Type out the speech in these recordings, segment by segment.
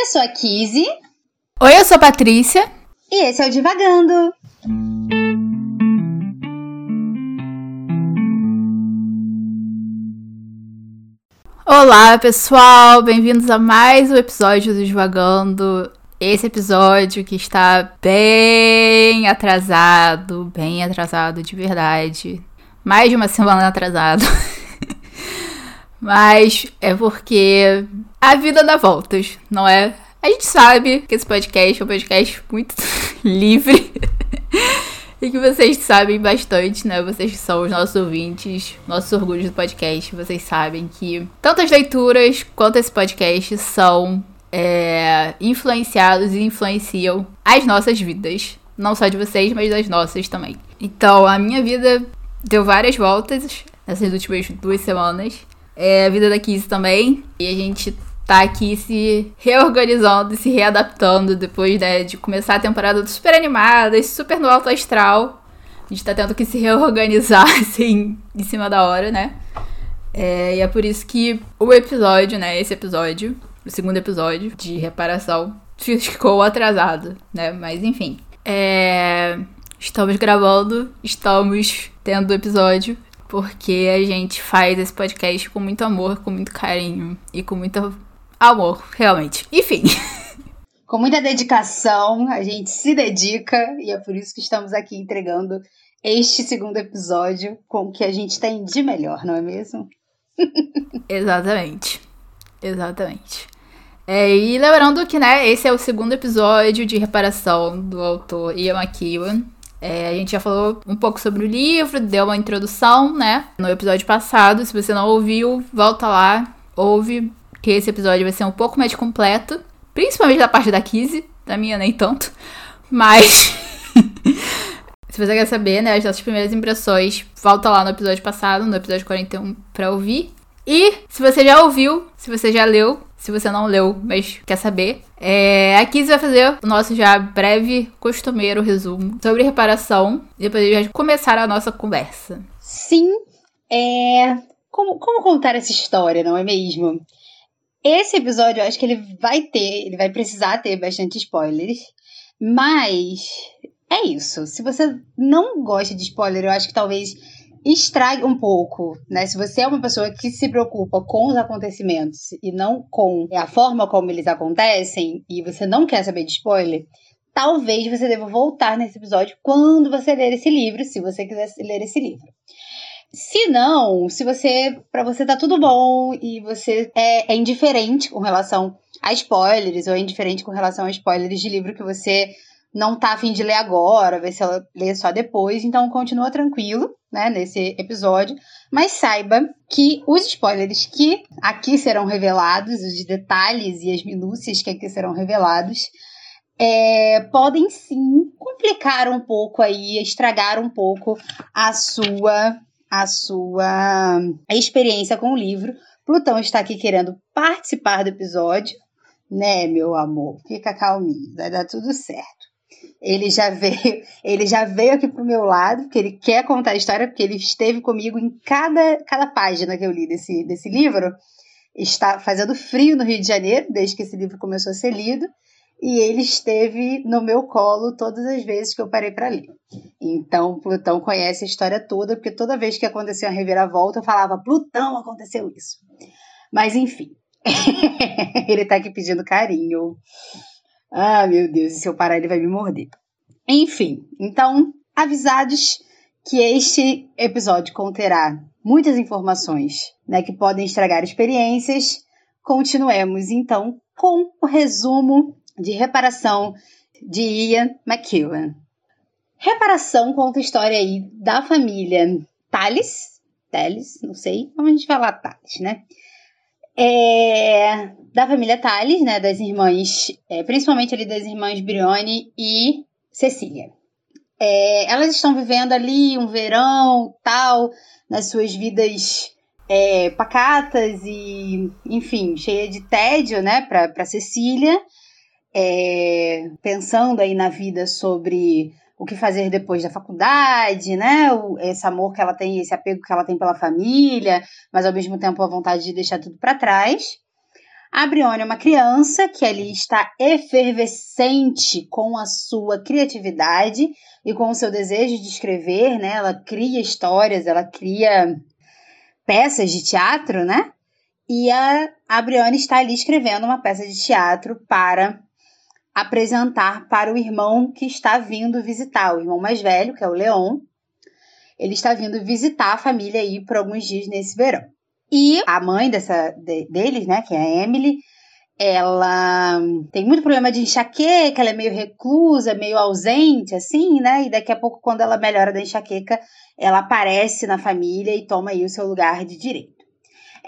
Eu sou a Kizzy. Oi, eu sou a Patrícia. E esse é o Divagando. Olá, pessoal! Bem-vindos a mais um episódio do Divagando. Esse episódio que está bem atrasado, bem atrasado de verdade. Mais de uma semana atrasado. Mas é porque a vida dá voltas, não é? A gente sabe que esse podcast é um podcast muito livre. e que vocês sabem bastante, né? Vocês que são os nossos ouvintes, nossos orgulhos do podcast, vocês sabem que tanto as leituras quanto esse podcast são é, influenciados e influenciam as nossas vidas. Não só de vocês, mas das nossas também. Então, a minha vida deu várias voltas nessas últimas duas semanas. É, a vida da Kiss também. E a gente tá aqui se reorganizando e se readaptando depois né, de começar a temporada super animada, super no alto astral. A gente tá tendo que se reorganizar, assim, em cima da hora, né? É, e é por isso que o episódio, né, esse episódio, o segundo episódio de reparação, ficou atrasado, né? Mas enfim. É, estamos gravando, estamos tendo o episódio, porque a gente faz esse podcast com muito amor, com muito carinho e com muito amor, realmente. Enfim. Com muita dedicação, a gente se dedica e é por isso que estamos aqui entregando este segundo episódio com o que a gente tem de melhor, não é mesmo? Exatamente. Exatamente. É, e lembrando que, né, esse é o segundo episódio de reparação do autor Ian McEwan. É, a gente já falou um pouco sobre o livro, deu uma introdução, né, no episódio passado. Se você não ouviu, volta lá, ouve, que esse episódio vai ser um pouco mais completo. Principalmente da parte da Kizzy, da minha nem tanto. Mas. se você quer saber, né, as nossas primeiras impressões, volta lá no episódio passado, no episódio 41, pra ouvir. E se você já ouviu, se você já leu, se você não leu, mas quer saber, é, a Kizzy vai fazer o nosso já breve, costumeiro resumo sobre reparação. E depois a gente vai começar a nossa conversa. Sim, é. Como, como contar essa história, não é mesmo? Esse episódio, eu acho que ele vai ter, ele vai precisar ter bastante spoilers, mas é isso. Se você não gosta de spoiler, eu acho que talvez estrague um pouco, né? Se você é uma pessoa que se preocupa com os acontecimentos e não com a forma como eles acontecem e você não quer saber de spoiler, talvez você deva voltar nesse episódio quando você ler esse livro, se você quiser ler esse livro. Se não, se você, para você tá tudo bom e você é, é, indiferente com relação a spoilers ou é indiferente com relação a spoilers de livro que você não tá afim de ler agora, vai ser ler só depois, então continua tranquilo, né, nesse episódio, mas saiba que os spoilers que aqui serão revelados, os detalhes e as minúcias que aqui serão revelados, é, podem sim complicar um pouco aí, estragar um pouco a sua a sua experiência com o livro. Plutão está aqui querendo participar do episódio, né, meu amor? Fica calminho, vai dar tudo certo. Ele já veio, ele já veio aqui pro meu lado, porque ele quer contar a história, porque ele esteve comigo em cada, cada página que eu li desse, desse livro. Está fazendo frio no Rio de Janeiro, desde que esse livro começou a ser lido e ele esteve no meu colo todas as vezes que eu parei para ler. Então, Plutão conhece a história toda, porque toda vez que acontecia uma reviravolta, eu falava: Plutão, aconteceu isso. Mas, enfim, ele tá aqui pedindo carinho. Ah, meu Deus, se eu parar, ele vai me morder. Enfim, então, avisados que este episódio conterá muitas informações né, que podem estragar experiências, continuemos então com o resumo de reparação de Ian McEwan. Reparação conta a história aí da família Tales, Tales, não sei, como a gente fala Tales, né? É, da família Tales, né, das irmãs, é, principalmente ali das irmãs Brione e Cecília. É, elas estão vivendo ali um verão, tal, nas suas vidas é, pacatas e, enfim, cheia de tédio, né, para Cecília é, pensando aí na vida sobre o que fazer depois da faculdade, né? Esse amor que ela tem, esse apego que ela tem pela família, mas ao mesmo tempo a vontade de deixar tudo para trás. A Brione é uma criança que ali está efervescente com a sua criatividade e com o seu desejo de escrever, né? Ela cria histórias, ela cria peças de teatro, né? E a, a Brione está ali escrevendo uma peça de teatro para apresentar para o irmão que está vindo visitar, o irmão mais velho, que é o Leon. Ele está vindo visitar a família aí por alguns dias nesse verão. E a mãe dessa, de, deles, né, que é a Emily, ela tem muito problema de enxaqueca, ela é meio reclusa, meio ausente, assim, né? E daqui a pouco, quando ela melhora da enxaqueca, ela aparece na família e toma aí o seu lugar de direito.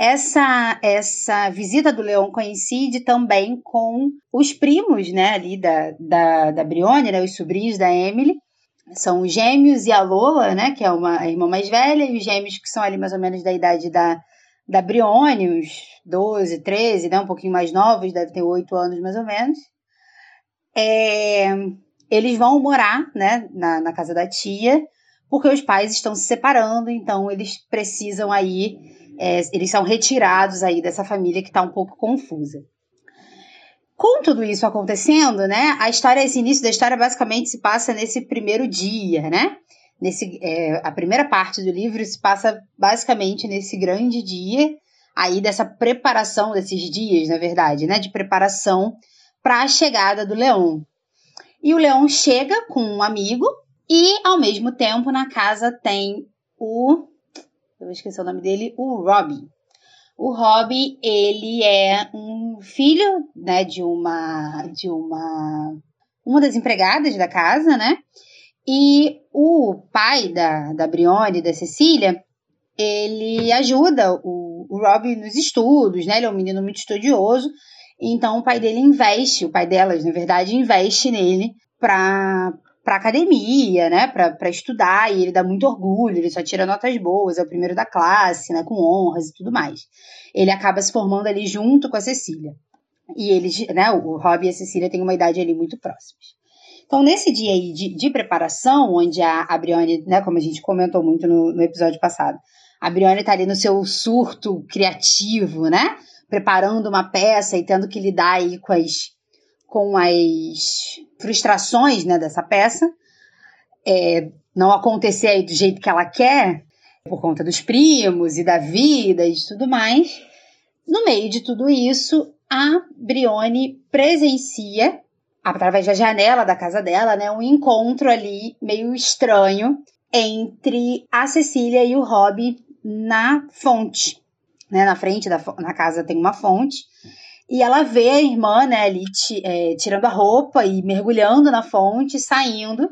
Essa, essa visita do Leão coincide também com os primos, né, ali da, da, da Brione, né, os sobrinhos da Emily, são os gêmeos e a Lola, né, que é uma irmã mais velha, e os gêmeos que são ali mais ou menos da idade da, da Brione, uns 12, 13, né, um pouquinho mais novos, deve ter 8 anos mais ou menos. É, eles vão morar né, na, na casa da tia, porque os pais estão se separando, então eles precisam aí, é, eles são retirados aí dessa família que está um pouco confusa. Com tudo isso acontecendo, né, a história, esse início da história basicamente se passa nesse primeiro dia, né? nesse é, a primeira parte do livro se passa basicamente nesse grande dia aí dessa preparação desses dias, na verdade, né, de preparação para a chegada do Leão. E o Leão chega com um amigo e ao mesmo tempo na casa tem o eu esqueci o nome dele, o Robbie. O Robbie, ele é um filho, né, de uma de uma uma das empregadas da casa, né? E o pai da, da Brione, da Cecília, ele ajuda o, o Rob nos estudos, né? Ele é um menino muito estudioso. Então o pai dele investe, o pai delas, na verdade, investe nele para para academia, né, para estudar, e ele dá muito orgulho, ele só tira notas boas, é o primeiro da classe, né, com honras e tudo mais. Ele acaba se formando ali junto com a Cecília. E eles, né, o Rob e a Cecília têm uma idade ali muito próximas. Então, nesse dia aí de, de preparação, onde a, a Brione, né, como a gente comentou muito no, no episódio passado, a Brione tá ali no seu surto criativo, né? Preparando uma peça e tendo que lidar aí com as, com as frustrações né, dessa peça. É, não acontecer aí do jeito que ela quer, por conta dos primos e da vida e tudo mais. No meio de tudo isso, a Brione presencia através da janela da casa dela, né, um encontro ali meio estranho entre a Cecília e o Rob na fonte, né, na frente da na casa tem uma fonte e ela vê a irmã, né, ali é, tirando a roupa e mergulhando na fonte, saindo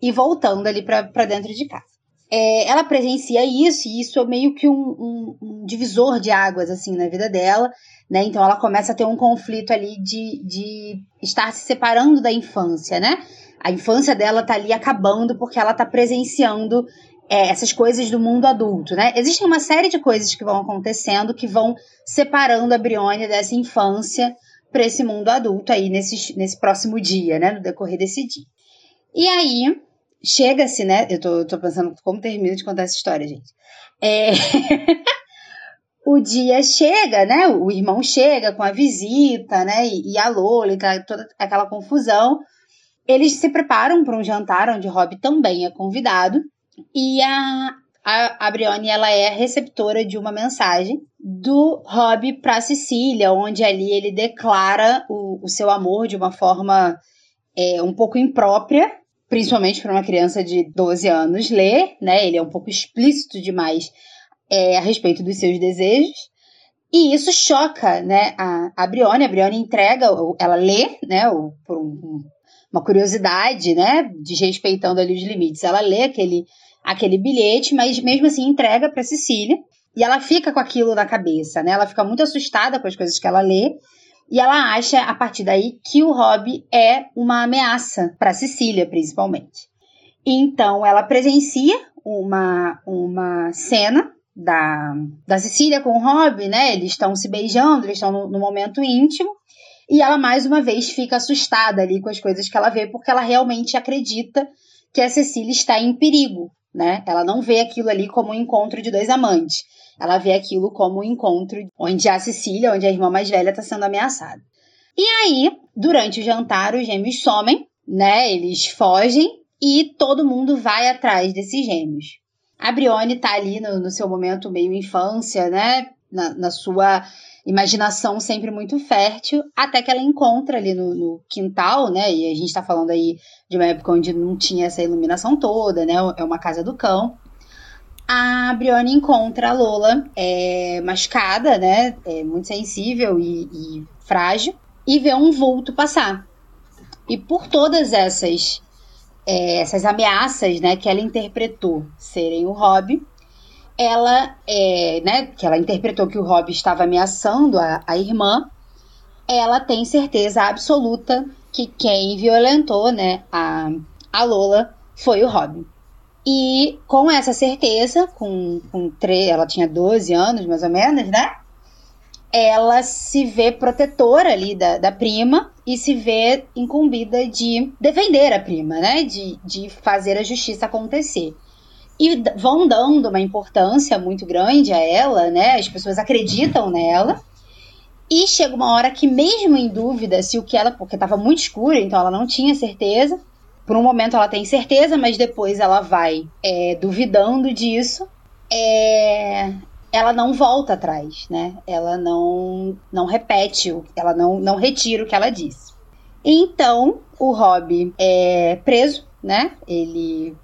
e voltando ali para dentro de casa. É, ela presencia isso e isso é meio que um, um, um divisor de águas assim na vida dela né? Então ela começa a ter um conflito ali de, de estar se separando da infância, né? A infância dela tá ali acabando porque ela tá presenciando é, essas coisas do mundo adulto, né? Existem uma série de coisas que vão acontecendo que vão separando a Brione dessa infância para esse mundo adulto aí nesse, nesse próximo dia, né? No decorrer desse dia. E aí, chega-se, né? Eu tô, tô pensando como termino de contar essa história, gente. É... o dia chega, né? O irmão chega com a visita, né? E, e a Lola, e toda aquela confusão. Eles se preparam para um jantar onde Rob também é convidado. E a, a, Brione, ela é receptora de uma mensagem do Rob para Cecília, onde ali ele declara o, o seu amor de uma forma é, um pouco imprópria, principalmente para uma criança de 12 anos ler, né? Ele é um pouco explícito demais é, a respeito dos seus desejos. E isso choca, né, a, a Brione. A Brione entrega, ela lê, né, o, por um, uma curiosidade, né, desrespeitando ali os limites. Ela lê aquele, aquele bilhete, mas mesmo assim entrega para Cecília. E ela fica com aquilo na cabeça, né? Ela fica muito assustada com as coisas que ela lê. E ela acha, a partir daí, que o Rob é uma ameaça para Cecília, principalmente. Então, ela presencia uma, uma cena da, da Cecília com o Rob, né? Eles estão se beijando, eles estão no, no, momento íntimo. E ela, mais uma vez, fica assustada ali com as coisas que ela vê, porque ela realmente acredita que a Cecília está em perigo, né? Ela não vê aquilo ali como um encontro de dois amantes. Ela vê aquilo como um encontro onde a Cecília, onde a irmã mais velha, está sendo ameaçada. E aí, durante o jantar, os gêmeos somem, né? Eles fogem e todo mundo vai atrás desses gêmeos. A Brione tá ali no, no seu momento meio infância, né? Na, na, sua imaginação sempre muito fértil, até que ela encontra ali no, no, quintal, né? E a gente tá falando aí de uma época onde não tinha essa iluminação toda, né? É uma casa do cão. A Brione encontra a Lola é, machucada, né? É, muito sensível e, e frágil, e vê um vulto passar. E por todas essas é, essas ameaças, né, que ela interpretou serem o Rob, ela, é, né, que ela interpretou que o Rob estava ameaçando a, a irmã, ela tem certeza absoluta que quem violentou, né, a, a Lola foi o Rob. E com essa certeza, com, com tre ela tinha 12 anos mais ou menos, né? ela se vê protetora ali da, da prima e se vê incumbida de defender a prima, né? De, de fazer a justiça acontecer. E vão dando uma importância muito grande a ela, né? As pessoas acreditam nela. E chega uma hora que, mesmo em dúvida se o que ela. Porque estava muito escuro, então ela não tinha certeza. Por um momento ela tem certeza, mas depois ela vai é, duvidando disso. É, ela não volta atrás, né? Ela não não repete, ela não, não retira o que ela disse. Então, o Rob é preso, né? Ele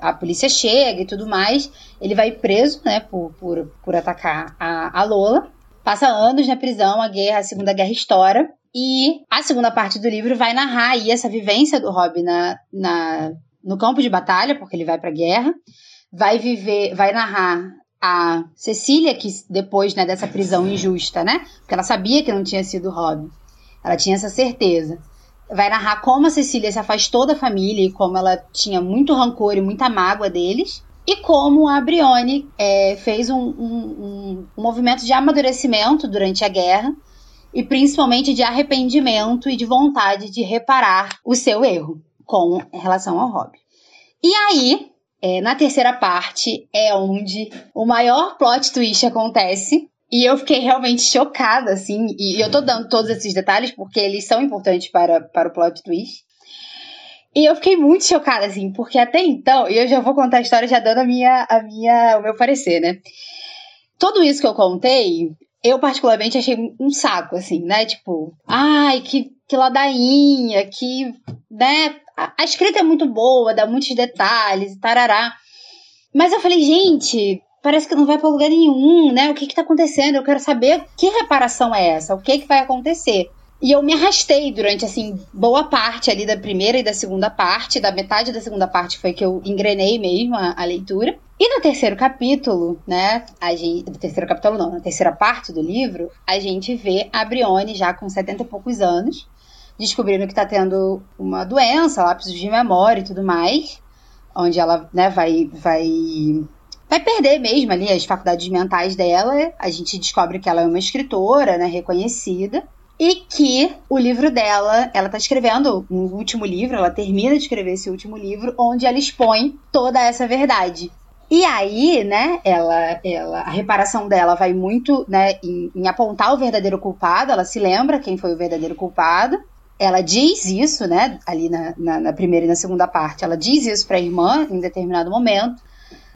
a polícia chega e tudo mais, ele vai preso, né, por, por, por atacar a, a Lola. Passa anos na prisão, a guerra, a Segunda Guerra estoura. E a segunda parte do livro vai narrar aí essa vivência do Rob na, na, no campo de batalha, porque ele vai pra guerra. Vai viver, vai narrar a Cecília, que depois né, dessa prisão injusta, né? Porque ela sabia que não tinha sido Rob. Ela tinha essa certeza. Vai narrar como a Cecília se afastou da família e como ela tinha muito rancor e muita mágoa deles. E como a Brione é, fez um, um, um, movimento de amadurecimento durante a guerra e principalmente de arrependimento e de vontade de reparar o seu erro com relação ao Rob. E aí, é, na terceira parte é onde o maior plot twist acontece. E eu fiquei realmente chocada, assim. E eu tô dando todos esses detalhes porque eles são importantes para, para o plot twist. E eu fiquei muito chocada, assim, porque até então, e eu já vou contar a história já dando a minha, a minha, o meu parecer, né? Tudo isso que eu contei, eu particularmente achei um saco, assim, né? Tipo, ai, que, que ladainha, que, né? a, escrita é muito boa, dá muitos detalhes tarará. Mas eu falei, gente, parece que não vai para lugar nenhum, né? O que que tá acontecendo? Eu quero saber que reparação é essa, o que que vai acontecer. E eu me arrastei durante, assim, boa parte ali da primeira e da segunda parte. Da metade da segunda parte foi que eu engrenei mesmo a, a leitura. E no terceiro capítulo, né, a gente, no terceiro capítulo não, na terceira parte do livro, a gente vê a Brione já com 70 e poucos anos, descobrindo que está tendo uma doença, lápis de memória e tudo mais, onde ela né, vai, vai, vai perder mesmo ali as faculdades mentais dela. A gente descobre que ela é uma escritora, né, reconhecida. E que o livro dela, ela está escrevendo um último livro, ela termina de escrever esse último livro, onde ela expõe toda essa verdade. E aí, né, ela, ela, a reparação dela vai muito, né, em, em apontar o verdadeiro culpado, ela se lembra quem foi o verdadeiro culpado, ela diz isso, né, ali na, na, na primeira e na segunda parte, ela diz isso para a irmã em determinado momento.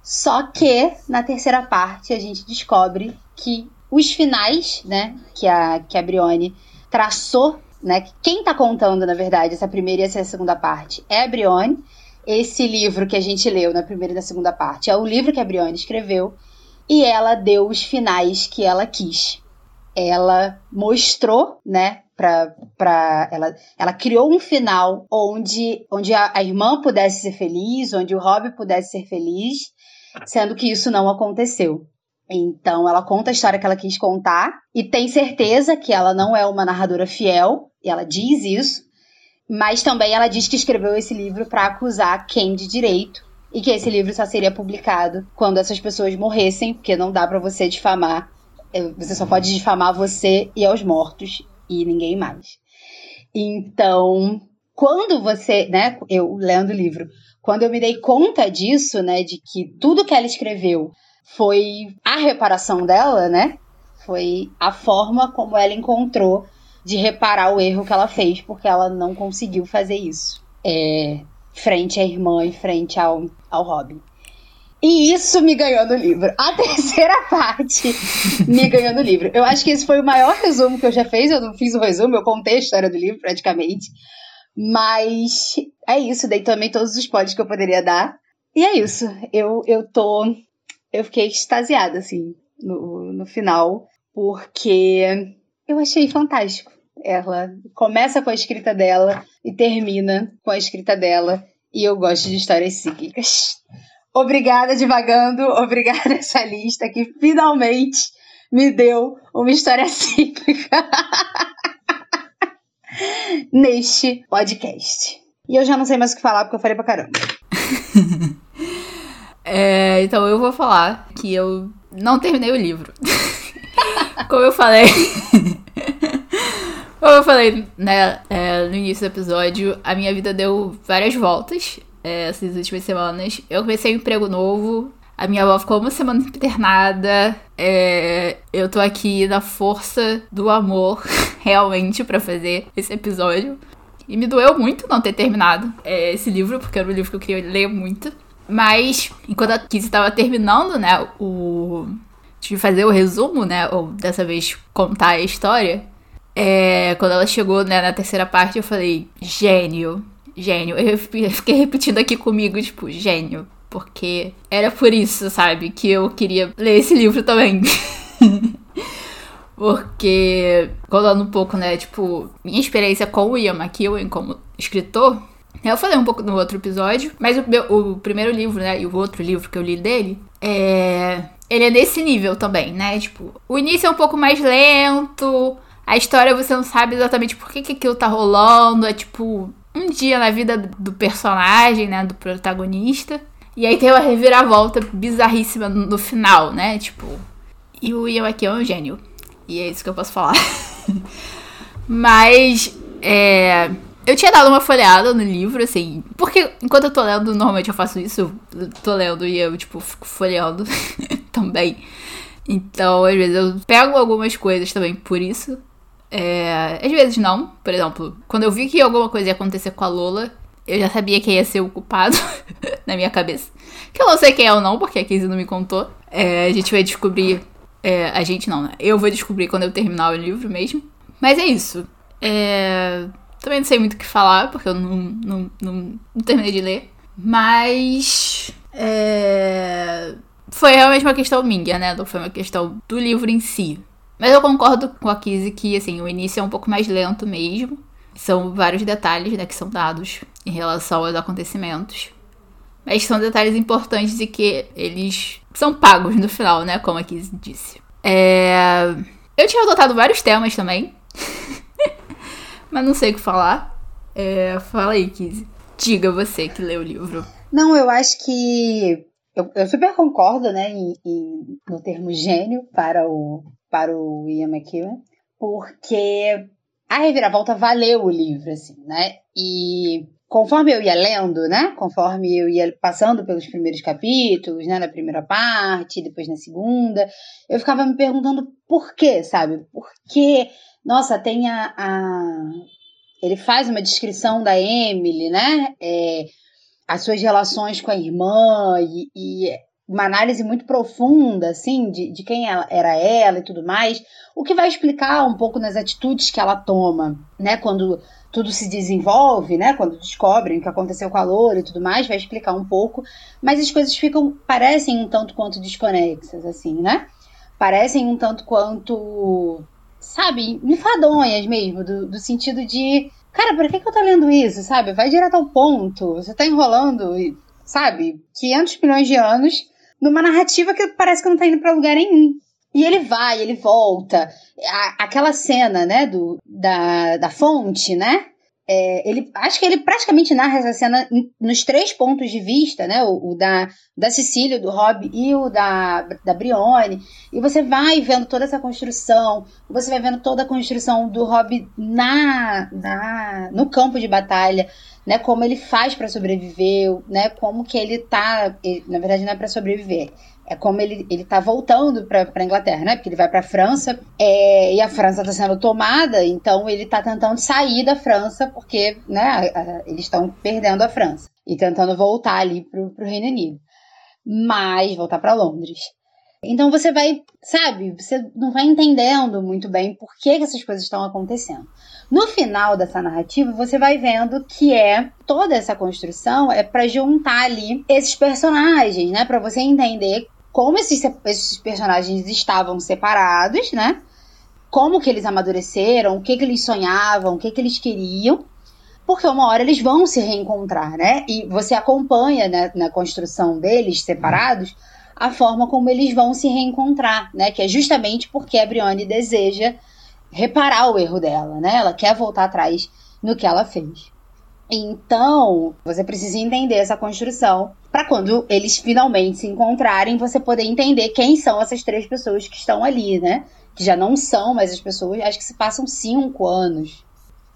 Só que na terceira parte a gente descobre que os finais, né, que a, que a Brione traçou, né, quem está contando, na verdade, essa primeira e essa segunda parte é a Brione. Esse livro que a gente leu na primeira e na segunda parte é o livro que a Brione escreveu e ela deu os finais que ela quis. Ela mostrou, né, ela ela criou um final onde onde a, a, irmã pudesse ser feliz, onde o Rob pudesse ser feliz, sendo que isso não aconteceu. Então ela conta a história que ela quis contar e tem certeza que ela não é uma narradora fiel, e ela diz isso, mas também ela diz que escreveu esse livro para acusar quem de direito e que esse livro só seria publicado quando essas pessoas morressem, porque não dá para você difamar, é, você só pode difamar você e aos mortos e ninguém mais. Então, quando você, né, eu lendo o livro, quando eu me dei conta disso, né, de que tudo que ela escreveu foi a reparação dela, né? Foi a forma como ela encontrou de reparar o erro que ela fez, porque ela não conseguiu fazer isso. É, frente à irmã e frente ao, ao Robin. E isso me ganhou no livro. A terceira parte me ganhou no livro. Eu acho que esse foi o maior resumo que eu já fiz. Eu não fiz o resumo, eu contei a história do livro praticamente. Mas é isso, dei também todos os spoilers que eu poderia dar. E é isso. Eu, eu tô. Eu fiquei extasiada, assim, no, no final, porque eu achei fantástico. Ela começa com a escrita dela e termina com a escrita dela. E eu gosto de histórias cíclicas. Obrigada, Divagando. Obrigada, essa lista que finalmente me deu uma história cíclica neste podcast. E eu já não sei mais o que falar porque eu falei pra caramba. é, então eu vou falar que eu não terminei o livro. Como eu falei. Como eu falei né, é, no início do episódio, a minha vida deu várias voltas é, essas últimas semanas. Eu comecei um emprego novo. A minha avó ficou uma semana internada. É, eu tô aqui na força do amor, realmente, para fazer esse episódio. E me doeu muito não ter terminado é, esse livro, porque era um livro que eu queria ler muito. Mas, enquanto a Kizzy estava terminando, né, o... de fazer o resumo, né, ou dessa vez contar a história, é, quando ela chegou né, na terceira parte, eu falei, gênio, gênio. Eu fiquei repetindo aqui comigo, tipo, gênio. Porque era por isso, sabe, que eu queria ler esse livro também. porque, contando um pouco, né, tipo, minha experiência com o Ian McEwan como escritor, eu falei um pouco no outro episódio, mas o, meu, o primeiro livro, né, e o outro livro que eu li dele, é... Ele é desse nível também, né? Tipo, o início é um pouco mais lento, a história você não sabe exatamente por que, que aquilo tá rolando, é tipo, um dia na vida do personagem, né, do protagonista. E aí tem uma reviravolta bizarríssima no final, né? Tipo, e o Ian aqui é um gênio. E é isso que eu posso falar. Mas, é, eu tinha dado uma folhada no livro, assim, porque enquanto eu tô lendo, normalmente eu faço isso, eu tô lendo e eu, tipo, fico folheando também. Então, às vezes eu pego algumas coisas também por isso. É, às vezes não. Por exemplo, quando eu vi que alguma coisa ia acontecer com a Lola, eu já sabia que ia ser o culpado na minha cabeça. Que eu não sei quem é ou não, porque a Casey não me contou. É, a gente vai descobrir. É, a gente não, né? Eu vou descobrir quando eu terminar o livro mesmo. Mas é isso. É, também não sei muito o que falar, porque eu não, não, não, não terminei de ler. Mas. É, foi realmente uma questão minha, né? Não foi uma questão do livro em si. Mas eu concordo com a Kizzy que, assim, o início é um pouco mais lento mesmo. São vários detalhes, né, que são dados em relação aos acontecimentos. Mas são detalhes importantes e que eles são pagos no final, né, como a Kizzy disse. É... Eu tinha adotado vários temas também. Mas não sei o que falar. É... Fala aí, Kizzy. Diga você que leu o livro. Não, eu acho que eu, eu, super concordo, né, em, em, no termo gênio para o, para o Ian McEwan, porque a reviravolta valeu o livro, assim, né? E conforme eu ia lendo, né? Conforme eu ia passando pelos primeiros capítulos, né? Na primeira parte, depois na segunda, eu ficava me perguntando por quê, sabe? Porque, nossa, tem a, a... Ele faz uma descrição da Emily, né? É, as suas relações com a irmã e, e uma análise muito profunda, assim, de, de quem ela, era ela e tudo mais, o que vai explicar um pouco nas atitudes que ela toma, né, quando tudo se desenvolve, né, quando descobrem o que aconteceu com a Loura e tudo mais, vai explicar um pouco, mas as coisas ficam, parecem um tanto quanto desconexas, assim, né, parecem um tanto quanto, sabe, enfadonhas mesmo, do, do sentido de, cara, por que, que eu tô lendo isso, sabe, vai direto ao ponto, você tá enrolando, sabe, 500 milhões de anos numa narrativa que parece que não tá indo para lugar nenhum. E ele vai, ele volta. A, aquela cena, né, do, da, da fonte, né? É, ele, acho que ele praticamente narra essa cena nos três pontos de vista, né? O, o, da, da Cecília, do Rob e o da, da Brione. E você vai vendo toda essa construção, você vai vendo toda a construção do Rob na, na no campo de batalha, né? Como ele faz para sobreviver, né? Como que ele tá. Ele, na verdade, não é para sobreviver. É como ele, ele tá voltando pra, pra Inglaterra, né? Porque ele vai pra França é, e a França tá sendo tomada, então ele tá tentando sair da França porque, né? A, a, eles estão perdendo a França e tentando voltar ali pro, pro Reino Unido. Mas voltar para Londres. Então você vai, sabe, você não vai entendendo muito bem por que, que essas coisas estão acontecendo. No final dessa narrativa, você vai vendo que é toda essa construção é para juntar ali esses personagens, né, para você entender como esses, esses personagens estavam separados, né? Como que eles amadureceram, o que que eles sonhavam, o que que eles queriam, porque uma hora eles vão se reencontrar, né? E você acompanha né, na construção deles separados a forma como eles vão se reencontrar, né? Que é justamente porque a Brienne deseja reparar o erro dela, né? Ela quer voltar atrás no que ela fez. Então, você precisa entender essa construção para quando eles finalmente se encontrarem, você poder entender quem são essas três pessoas que estão ali, né? Que já não são mais as pessoas, acho que se passam cinco anos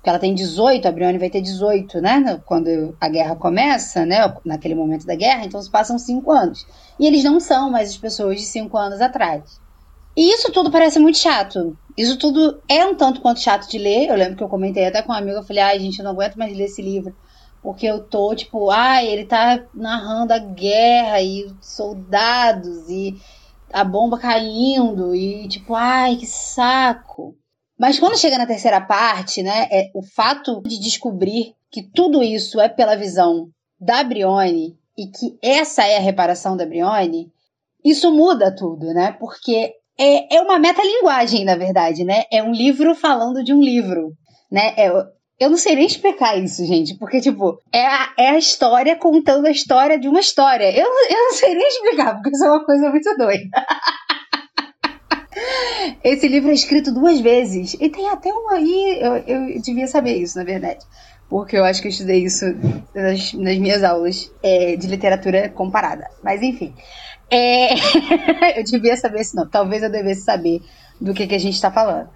porque ela tem 18, a Brienne vai ter 18, né? Quando a guerra começa, né? Naquele momento da guerra, então se passam cinco anos. E eles não são mais as pessoas de cinco anos atrás. E isso tudo parece muito chato. Isso tudo é um tanto quanto chato de ler. Eu lembro que eu comentei até com uma amiga, eu falei, ai, gente, eu não aguento mais ler esse livro. Porque eu tô, tipo, ai, ele tá narrando a guerra e soldados e a bomba caindo e, tipo, ai, que saco. Mas quando chega na terceira parte, né, é o fato de descobrir que tudo isso é pela visão da Brione e que essa é a reparação da Brione, isso muda tudo, né? Porque é, é uma metalinguagem, na verdade, né? É um livro falando de um livro, né? É, eu não sei nem explicar isso, gente, porque, tipo, é a, é a história contando a história de uma história. Eu, eu não sei nem explicar, porque isso é uma coisa muito doida. Esse livro é escrito duas vezes. E tem até uma aí. Eu, eu devia saber isso, na verdade. Porque eu acho que eu estudei isso nas, nas minhas aulas é, de literatura comparada. Mas enfim. É... eu devia saber isso, não. Talvez eu devesse saber do que, que a gente está falando.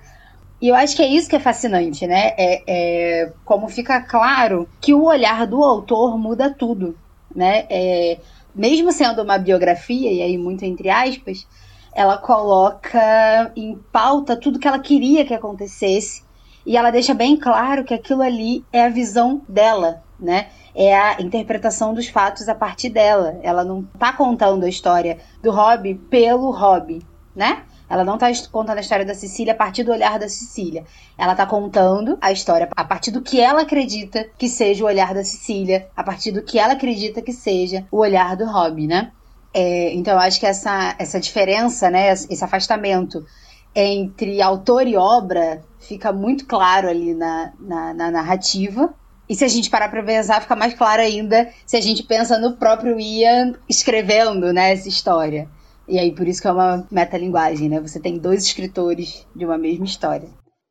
E eu acho que é isso que é fascinante, né? É, é, como fica claro que o olhar do autor muda tudo, né? É, mesmo sendo uma biografia, e aí muito entre aspas, ela coloca em pauta tudo que ela queria que acontecesse e ela deixa bem claro que aquilo ali é a visão dela, né? É a interpretação dos fatos a partir dela. Ela não tá contando a história do Rob pelo Rob, né? Ela não tá contando a história da Cecília a partir do olhar da Cecília. Ela tá contando a história a partir do que ela acredita que seja o olhar da Cecília, a partir do que ela acredita que seja o olhar do Rob, né? É, então, eu acho que essa, essa diferença, né, esse afastamento entre autor e obra fica muito claro ali na, na, na narrativa. E se a gente parar para pensar, fica mais claro ainda se a gente pensa no próprio Ian escrevendo né, essa história. E aí, por isso que é uma metalinguagem, né? Você tem dois escritores de uma mesma história.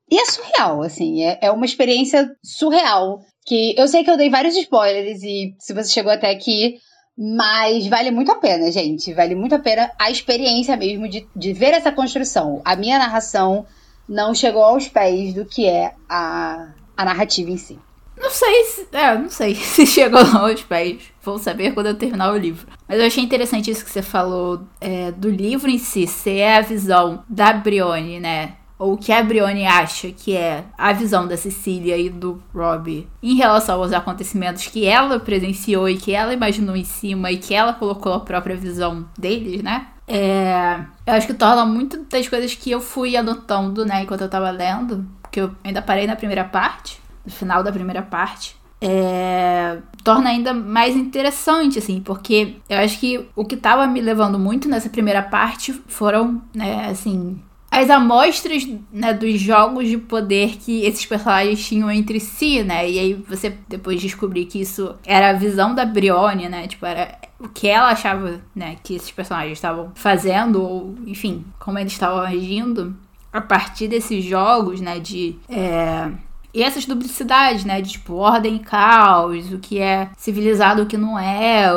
E é surreal, assim, é, é uma experiência surreal. Que eu sei que eu dei vários spoilers, e se você chegou até aqui, mas vale muito a pena, gente. Vale muito a pena a experiência mesmo de, de ver essa construção. A minha narração não chegou aos pés do que é a, a narrativa em si. Não sei se. É, não sei se chegou aos pés. Vou saber quando eu terminar o livro. Mas eu achei interessante isso que você falou é, do livro em si, ser a visão da Brione, né? Ou o que a Brione acha que é a visão da Cecília e do Robbie em relação aos acontecimentos que ela presenciou e que ela imaginou em cima e que ela colocou a própria visão deles, né? É, eu acho que torna muito das coisas que eu fui anotando, né, enquanto eu tava lendo, porque eu ainda parei na primeira parte, no final da primeira parte. É, torna ainda mais interessante, assim, porque eu acho que o que tava me levando muito nessa primeira parte foram, né, assim, as amostras né, dos jogos de poder que esses personagens tinham entre si, né? E aí você depois descobrir que isso era a visão da Brione, né? Tipo, era o que ela achava, né, que esses personagens estavam fazendo, ou enfim, como eles estavam agindo a partir desses jogos, né? De. É... E essas duplicidades, né? De tipo, ordem e caos, o que é civilizado, o que não é,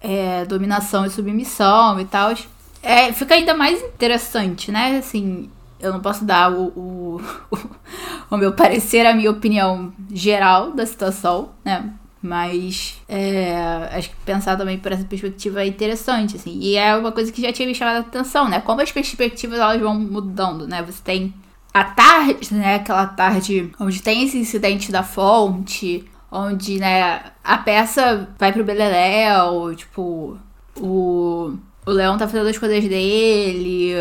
é dominação e submissão e tal é, fica ainda mais interessante, né? Assim, eu não posso dar o, o, o, meu parecer, a minha opinião geral da situação, né? Mas é, acho que pensar também por essa perspectiva é interessante, assim. E é uma coisa que já tinha me chamado a atenção, né? Como as perspectivas elas vão mudando, né? Você tem a tarde, né? Aquela tarde onde tem esse incidente da fonte, onde, né, a peça vai pro Beleléu, tipo, o o Leão tá fazendo as coisas dele,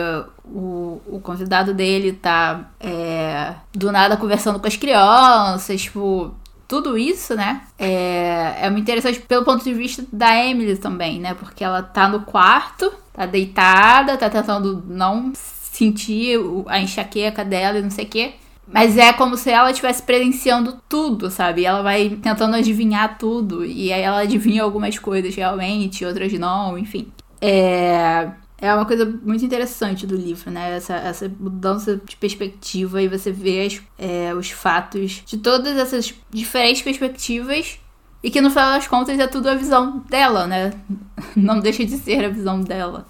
o, o convidado dele tá é, do nada conversando com as crianças, tipo, tudo isso, né? É, é muito interessante pelo ponto de vista da Emily também, né? Porque ela tá no quarto, tá deitada, tá tentando não sentir a enxaqueca dela e não sei o quê. Mas é como se ela estivesse presenciando tudo, sabe? Ela vai tentando adivinhar tudo. E aí ela adivinha algumas coisas realmente, outras não, enfim. É, é uma coisa muito interessante do livro, né? Essa, essa mudança de perspectiva e você vê as, é, os fatos de todas essas diferentes perspectivas e que no final das contas é tudo a visão dela, né? Não deixa de ser a visão dela.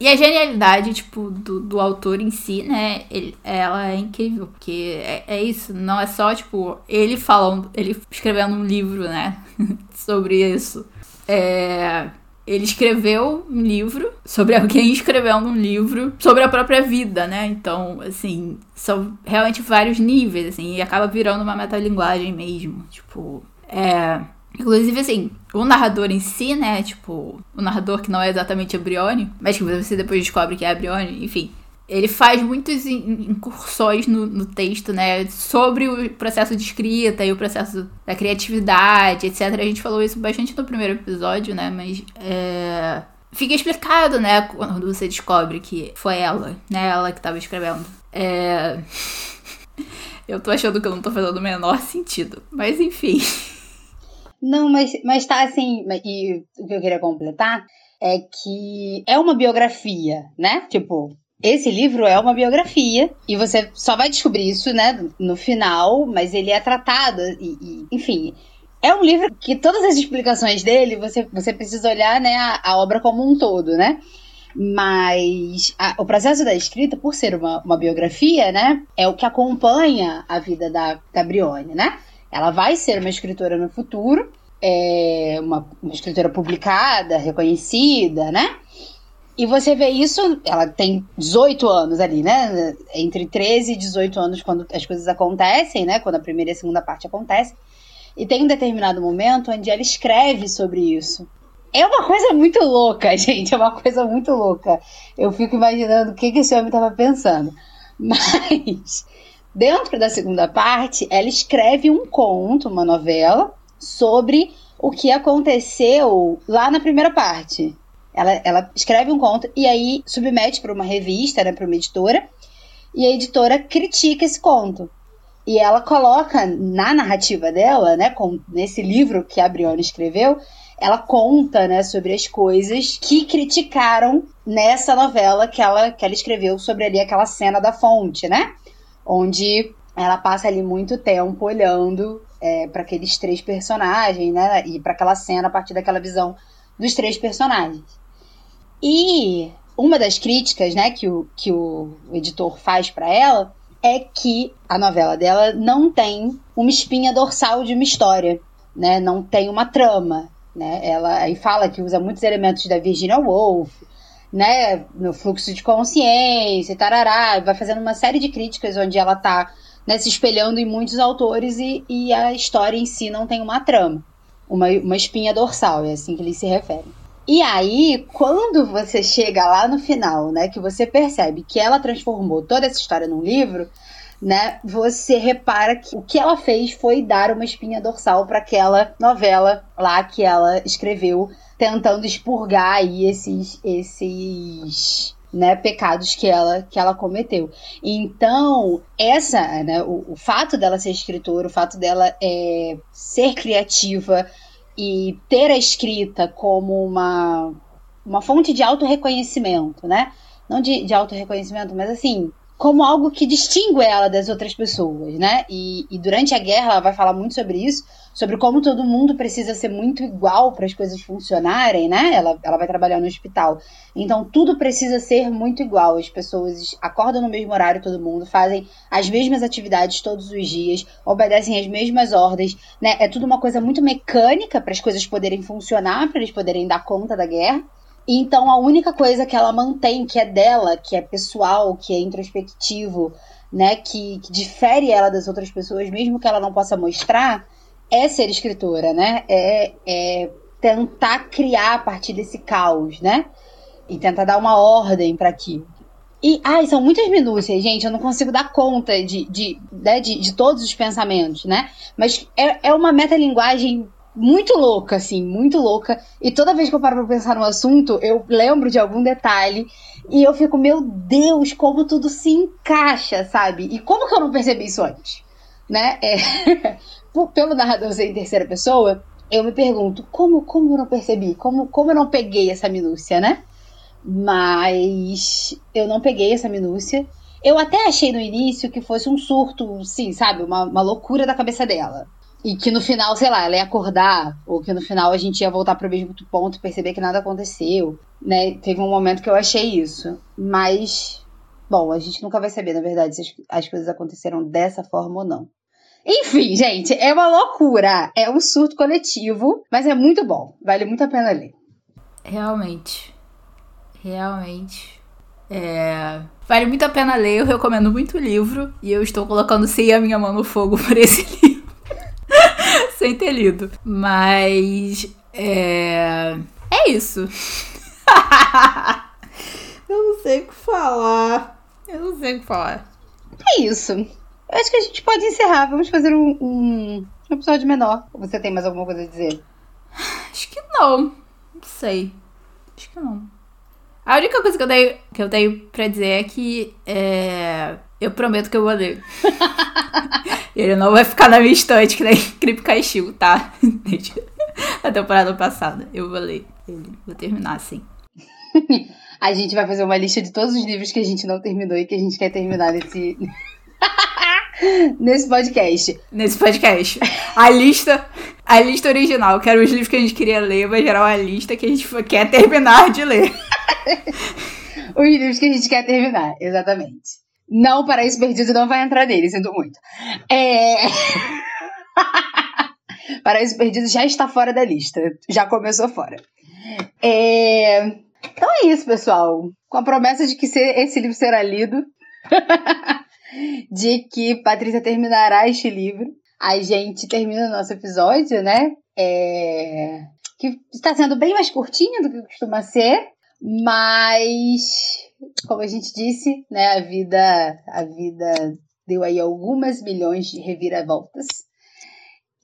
E a genialidade, tipo, do, do autor em si, né? Ele, ela é incrível, porque é, é isso, não é só, tipo, ele falando, ele escrevendo um livro, né? sobre isso. É, ele escreveu um livro sobre alguém escrevendo um livro sobre a própria vida, né? Então, assim, são realmente vários níveis, assim, e acaba virando uma metalinguagem mesmo. Tipo, é. Inclusive, assim, o narrador em si, né? Tipo, o narrador que não é exatamente a Brione, mas que você depois descobre que é a Brione, enfim ele faz muitas incursões no, no, texto, né? Sobre o processo de escrita e o processo da criatividade, etc. A gente falou isso bastante no primeiro episódio, né? Mas é... fica explicado, né? Quando você descobre que foi ela, né? Ela que estava escrevendo. É... Eu tô achando que eu não tô fazendo o menor sentido. Mas enfim. Não, mas, mas tá assim. E o que eu queria completar é que é uma biografia, né? Tipo, esse livro é uma biografia e você só vai descobrir isso, né, no final, mas ele é tratado e, e enfim, é um livro que todas as explicações dele você, você precisa olhar, né, a, a obra como um todo, né? Mas a, o processo da escrita, por ser uma, uma biografia, né, é o que acompanha a vida da Gabrione, né? Ela vai ser uma escritora no futuro, é uma, uma escritora publicada, reconhecida, né? E você vê isso, ela tem 18 anos ali, né? Entre 13 e 18 anos quando as coisas acontecem, né? Quando a primeira e a segunda parte acontecem. E tem um determinado momento onde ela escreve sobre isso. É uma coisa muito louca, gente. É uma coisa muito louca. Eu fico imaginando o que, que esse homem estava pensando. Mas, dentro da segunda parte, ela escreve um conto, uma novela, sobre o que aconteceu lá na primeira parte. Ela, ela escreve um conto e aí submete para uma revista, né, para uma editora, e a editora critica esse conto. E ela coloca na narrativa dela, né, com, nesse livro que a Briona escreveu, ela conta, né, sobre as coisas que criticaram nessa novela que ela, que ela escreveu sobre ali aquela cena da fonte, né? Onde ela passa ali muito tempo olhando é, para aqueles três personagens, né? E para aquela cena a partir daquela visão dos três personagens. E uma das críticas, né, que o, que o editor faz para ela é que a novela dela não tem uma espinha dorsal de uma história, né? Não tem uma trama, né? Ela aí fala que usa muitos elementos da Virginia Woolf, né, no fluxo de consciência, tarará, vai fazendo uma série de críticas onde ela tá né, se espelhando em muitos autores e, e a história em si não tem uma trama, uma, uma espinha dorsal, é assim que eles se referem. E aí, quando você chega lá no final, né, que você percebe que ela transformou toda essa história num livro, né, você repara que o que ela fez foi dar uma espinha dorsal para aquela novela lá que ela escreveu, tentando expurgar aí esses esses né, pecados que ela que ela cometeu. Então, essa, né, o, o fato dela ser escritora, o fato dela é, ser criativa, e ter a escrita como uma, uma fonte de autorreconhecimento, né? Não de, de autorreconhecimento, mas assim, como algo que distingue ela das outras pessoas, né? E, e, durante a guerra ela vai falar muito sobre isso, sobre como todo mundo precisa ser muito igual para as coisas funcionarem, né? Ela, ela vai trabalhar no hospital. Então tudo precisa ser muito igual. As pessoas acordam no mesmo horário, todo mundo, fazem as mesmas atividades todos os dias, obedecem as mesmas ordens, né? É tudo uma coisa muito mecânica para as coisas poderem funcionar, para eles poderem dar conta da guerra. Então a única coisa que ela mantém, que é dela, que é pessoal, que é introspectivo, né, que, que difere ela das outras pessoas, mesmo que ela não possa mostrar, é ser escritora, né? É, é tentar criar a partir desse caos, né? E tentar dar uma ordem para aquilo. E, ai, são muitas minúcias, gente. Eu não consigo dar conta de, de, né, de, de todos os pensamentos, né? Mas é, é uma metalinguagem muito louca, assim, muito louca. E toda vez que eu paro pra pensar no assunto, eu lembro de algum detalhe e eu fico, meu Deus, como tudo se encaixa, sabe? E como que eu não percebi isso antes? Né? É... Pelo narrador ser em terceira pessoa, eu me pergunto, como, como eu não percebi? Como, como eu não peguei essa minúcia, né? Mas eu não peguei essa minúcia. Eu até achei no início que fosse um surto, sim, sabe? Uma, uma loucura da cabeça dela. E que no final, sei lá, ela ia acordar, ou que no final a gente ia voltar pro mesmo ponto e perceber que nada aconteceu, né? Teve um momento que eu achei isso. Mas, bom, a gente nunca vai saber, na verdade, se as, as coisas aconteceram dessa forma ou não. Enfim, gente, é uma loucura. É um surto coletivo, mas é muito bom. Vale muito a pena ler. Realmente. Realmente. É... Vale muito a pena ler, eu recomendo muito o livro. E eu estou colocando sim a minha mão no fogo por esse livro sem ter lido. Mas. É. É isso. eu não sei o que falar. Eu não sei o que falar. É isso. Eu acho que a gente pode encerrar. Vamos fazer um, um, um episódio menor. Você tem mais alguma coisa a dizer? Acho que não. Não sei. Acho que não. A única coisa que eu tenho, que eu tenho pra dizer é que é, eu prometo que eu vou ler. Ele não vai ficar na minha estante que nem Crip Caixil, tá? a temporada passada. Eu vou ler ele. Vou terminar assim. a gente vai fazer uma lista de todos os livros que a gente não terminou e que a gente quer terminar nesse. nesse podcast. Nesse podcast. A lista. A lista original, que eram os livros que a gente queria ler, vai gerar uma lista que a gente quer terminar de ler. os livros que a gente quer terminar, exatamente. Não, Paraíso Perdido não vai entrar nele, sinto muito. É... Paraíso Perdido já está fora da lista. Já começou fora. É... Então é isso, pessoal. Com a promessa de que esse livro será lido, de que Patrícia terminará este livro, a gente termina o nosso episódio, né? É... Que está sendo bem mais curtinho do que costuma ser, mas como a gente disse, né, a vida, a vida deu aí algumas milhões de reviravoltas.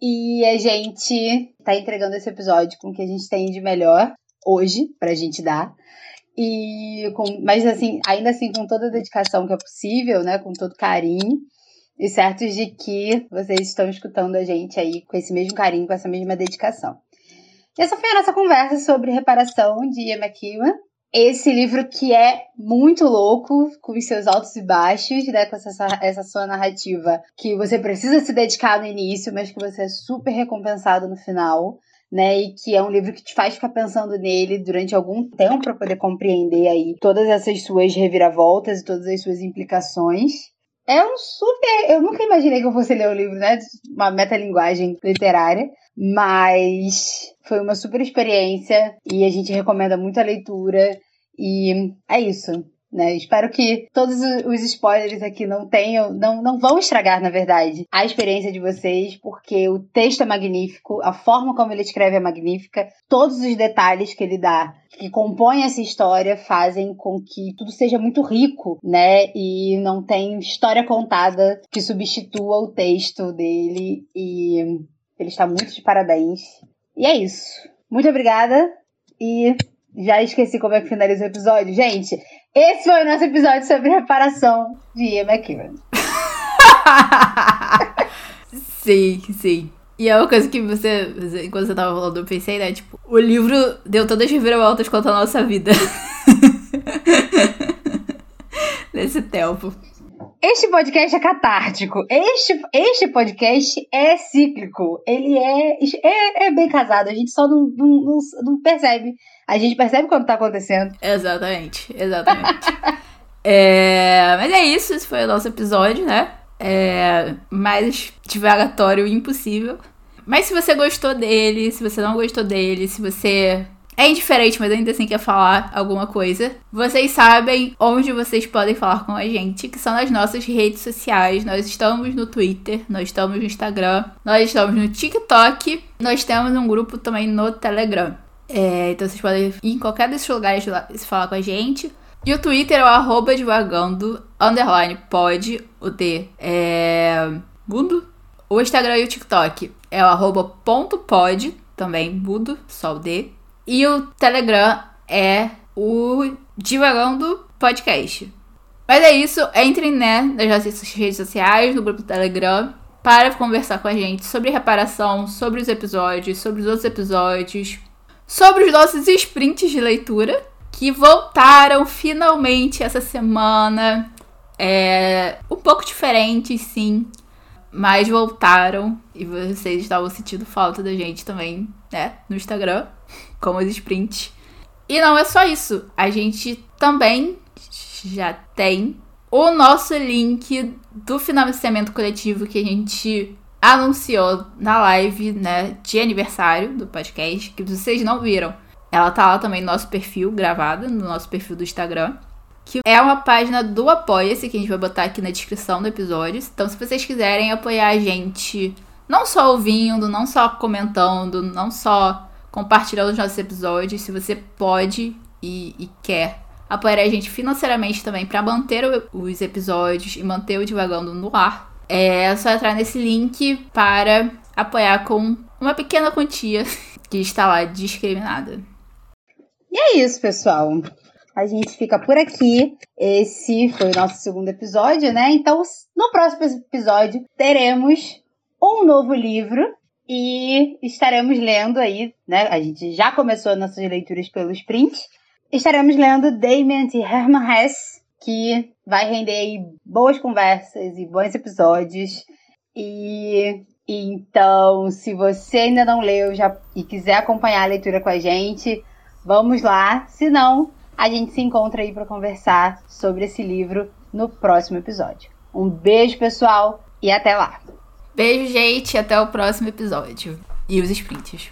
E a gente tá entregando esse episódio com o que a gente tem de melhor hoje pra gente dar. E com, mas assim, ainda assim com toda a dedicação que é possível, né, com todo carinho. E certos de que vocês estão escutando a gente aí com esse mesmo carinho, com essa mesma dedicação. E essa foi a nossa conversa sobre reparação de McEwan. Esse livro que é muito louco, com seus altos e baixos, né? Com essa, essa sua narrativa que você precisa se dedicar no início, mas que você é super recompensado no final. Né, e que é um livro que te faz ficar pensando nele durante algum tempo para poder compreender aí todas essas suas reviravoltas e todas as suas implicações. É um super. Eu nunca imaginei que eu fosse ler um livro, né? Uma metalinguagem literária. Mas foi uma super experiência e a gente recomenda muito a leitura. E é isso. Né? Espero que todos os spoilers aqui não tenham, não, não vão estragar, na verdade, a experiência de vocês, porque o texto é magnífico, a forma como ele escreve é magnífica, todos os detalhes que ele dá, que compõem essa história, fazem com que tudo seja muito rico, né? E não tem história contada que substitua o texto dele. E ele está muito de parabéns. E é isso. Muito obrigada e já esqueci como é que finaliza o episódio. Gente, esse foi o nosso episódio sobre reparação de Ian McKibben. sim, sim. E é uma coisa que você, enquanto você tava falando, eu pensei, né? Tipo, o livro deu todas as reviravoltas quanto à nossa vida. Nesse tempo. Este podcast é catártico. Este, este podcast é cíclico. Ele é, é, é bem casado. A gente só não, não, não, não percebe. A gente percebe quando tá acontecendo. Exatamente, exatamente. é, mas é isso, esse foi o nosso episódio, né? É, mais divagatório impossível. Mas se você gostou dele, se você não gostou dele, se você é indiferente, mas ainda assim quer falar alguma coisa. Vocês sabem onde vocês podem falar com a gente, que são nas nossas redes sociais. Nós estamos no Twitter, nós estamos no Instagram, nós estamos no TikTok, nós temos um grupo também no Telegram. É, então vocês podem ir em qualquer desses lugares lá se falar com a gente. E o Twitter é o arroba devagando, underline, pode, o D é mudo. O Instagram e o TikTok é o arroba ponto pod, também mudo, só o D. E o Telegram é o Divagando Podcast. Mas é isso, entrem né, nas nossas redes sociais, no grupo Telegram, para conversar com a gente sobre reparação, sobre os episódios, sobre os outros episódios, sobre os nossos sprints de leitura, que voltaram finalmente essa semana. É, um pouco diferentes, sim, mas voltaram e vocês estavam sentindo falta da gente também, né, no Instagram como os sprints. E não é só isso, a gente também já tem o nosso link do financiamento coletivo que a gente anunciou na live, né, de aniversário do podcast, que vocês não viram. Ela tá lá também no nosso perfil, gravada, no nosso perfil do Instagram. Que é uma página do Apoia-se, que a gente vai botar aqui na descrição do episódio. Então, se vocês quiserem apoiar a gente, não só ouvindo, não só comentando, não só compartilhando os nossos episódios. Se você pode e, e quer apoiar a gente financeiramente também para manter os episódios e manter o Divagando no ar, é só entrar nesse link para apoiar com uma pequena quantia que está lá discriminada. E é isso, pessoal. A gente fica por aqui. Esse foi o nosso segundo episódio, né? Então, no próximo episódio, teremos um novo livro e estaremos lendo aí, né? A gente já começou nossas leituras pelo sprint. Estaremos lendo Damien e Herman Hesse, que vai render boas conversas e bons episódios. E, e então, se você ainda não leu já, e quiser acompanhar a leitura com a gente, vamos lá. Se não, a gente se encontra aí para conversar sobre esse livro no próximo episódio. Um beijo, pessoal, e até lá! Beijo, gente. Até o próximo episódio. E os sprints.